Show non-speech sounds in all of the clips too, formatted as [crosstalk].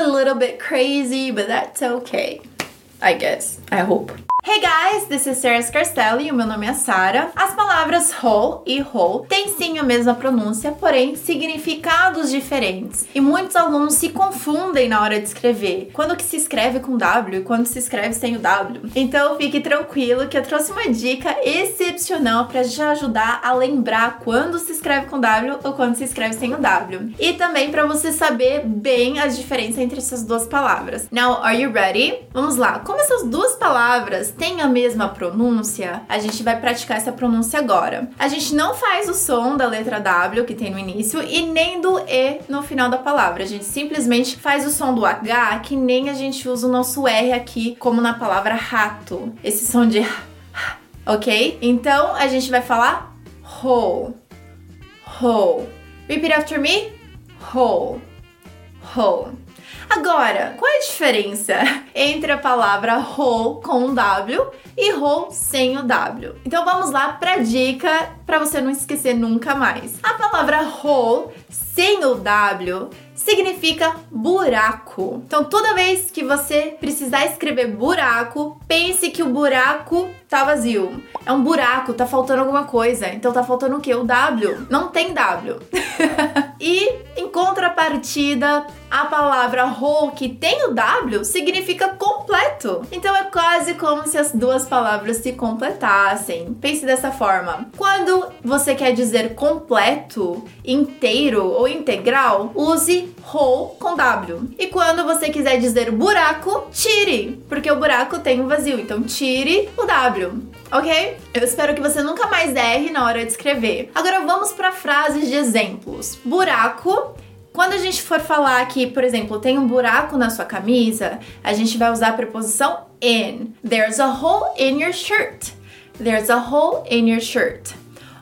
a little bit crazy, but that's okay. I guess. I hope. Hey guys, this is Sarah Scarcelli e o meu nome é Sara. As palavras whole e whole têm sim a mesma pronúncia, porém significados diferentes. E muitos alunos se confundem na hora de escrever, quando que se escreve com W e quando se escreve sem o W. Então fique tranquilo que eu trouxe uma dica excepcional para te ajudar a lembrar quando se escreve com W ou quando se escreve sem o W. E também para você saber bem a diferença entre essas duas palavras. Now, are you ready? Vamos lá. Como essas duas palavras têm a mesma pronúncia, a gente vai praticar essa pronúncia agora. A gente não faz o som da letra W que tem no início e nem do E no final da palavra. A gente simplesmente faz o som do H que nem a gente usa o nosso R aqui, como na palavra rato. Esse som de ok? Então a gente vai falar whole, whole. Repeat after me, whole, whole. Agora, qual é a diferença entre a palavra whole com W e whole sem o W? Então vamos lá para dica para você não esquecer nunca mais. A palavra whole sem o W significa buraco. Então, toda vez que você precisar escrever buraco, pense que o buraco tá vazio. É um buraco, tá faltando alguma coisa. Então tá faltando o quê? O W. Não tem W. [laughs] e em contrapartida, a palavra whole que tem o W significa completo. Então é quase como se as duas palavras se completassem. Pense dessa forma. Quando você quer dizer completo, inteiro ou integral, use whole com W. E quando você quiser dizer buraco, tire, porque o buraco tem um vazio. Então tire o W. Ok? Eu espero que você nunca mais erre na hora de escrever. Agora vamos para frases de exemplos. Buraco quando a gente for falar que, por exemplo, tem um buraco na sua camisa, a gente vai usar a preposição in. There's a hole in your shirt. There's a hole in your shirt.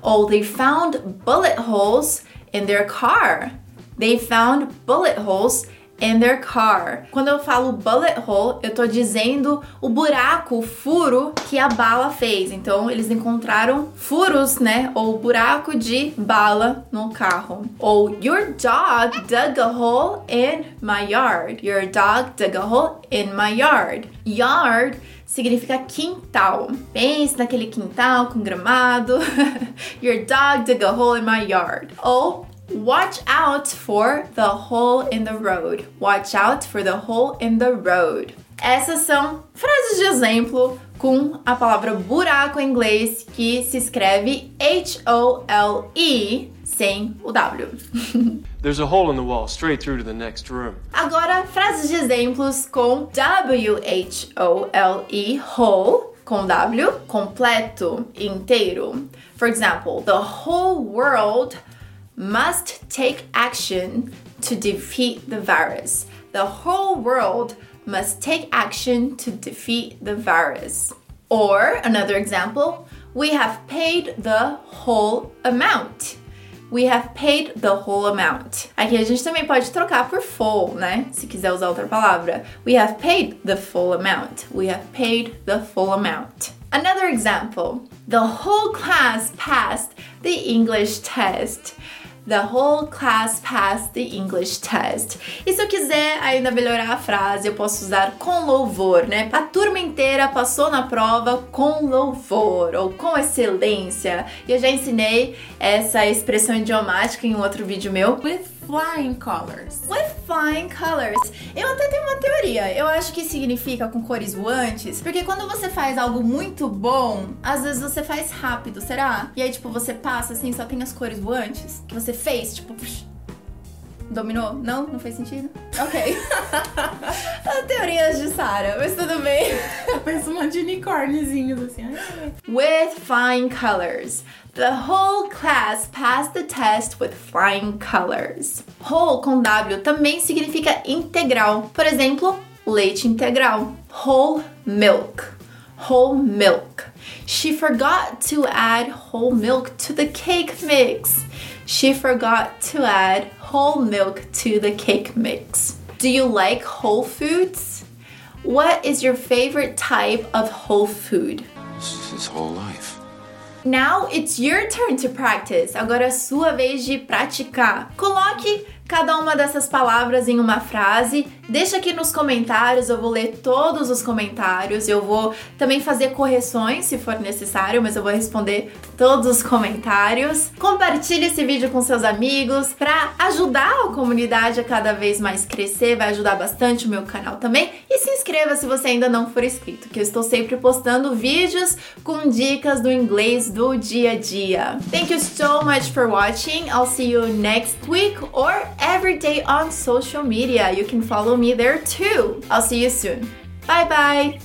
Ou they found bullet holes in their car. They found bullet holes in their car. Quando eu falo bullet hole, eu tô dizendo o buraco, o furo que a bala fez. Então, eles encontraram furos, né? Ou buraco de bala no carro. Ou your dog dug a hole in my yard. Your dog dug a hole in my yard. Yard significa quintal. Pense naquele quintal com gramado. [laughs] Your dog dug a hole in my yard. Ou Watch out for the hole in the road. Watch out for the hole in the road. Essas são frases de exemplo com a palavra buraco em inglês que se escreve H-O-L-E sem o W. [laughs] There's a hole in the wall straight through to the next room. Agora, frases de exemplos com W-H-O-L-E, whole, com W, completo, inteiro. For example, the whole world must take action to defeat the virus. The whole world must take action to defeat the virus. Or another example, we have paid the whole amount. We have paid the whole amount. Aqui a gente também pode trocar por full, né? Se quiser usar outra palavra. We have paid the full amount. We have paid the full amount. Another example. The whole class passed the English test. The whole class passed the English test. E se eu quiser ainda melhorar a frase, eu posso usar com louvor, né? A turma inteira passou na prova com louvor ou com excelência. E eu já ensinei essa expressão idiomática em um outro vídeo meu. With flying colors. With flying colors. Eu até tenho uma teoria. Eu acho que significa com cores voantes, porque quando você faz algo muito bom, às vezes você faz rápido, será? E aí, tipo, você passa assim, só tem as cores voantes que você fez, tipo, Dominou? Não? Não fez sentido? Ok. [laughs] Teorias de Sarah, mas tudo bem. [laughs] Parece um monte de unicórniozinhos assim. With flying colors. The whole class passed the test with flying colors. Whole com W também significa integral. Por exemplo, leite integral. Whole milk. Whole milk. She forgot to add whole milk to the cake mix. She forgot to add whole milk to the cake mix. Do you like whole foods? What is your favorite type of whole food? This His whole life. Now it's your turn to practice. Agora é sua vez de praticar. Coloque cada uma dessas palavras em uma frase. Deixa aqui nos comentários, eu vou ler todos os comentários. Eu vou também fazer correções se for necessário, mas eu vou responder todos os comentários. Compartilhe esse vídeo com seus amigos para ajudar a comunidade a cada vez mais crescer, vai ajudar bastante o meu canal também. E se inscreva se você ainda não for inscrito, que eu estou sempre postando vídeos com dicas do inglês do dia a dia. Thank you so much for watching. I'll see you next week or every day on social media. You can follow me there too. I'll see you soon. Bye bye.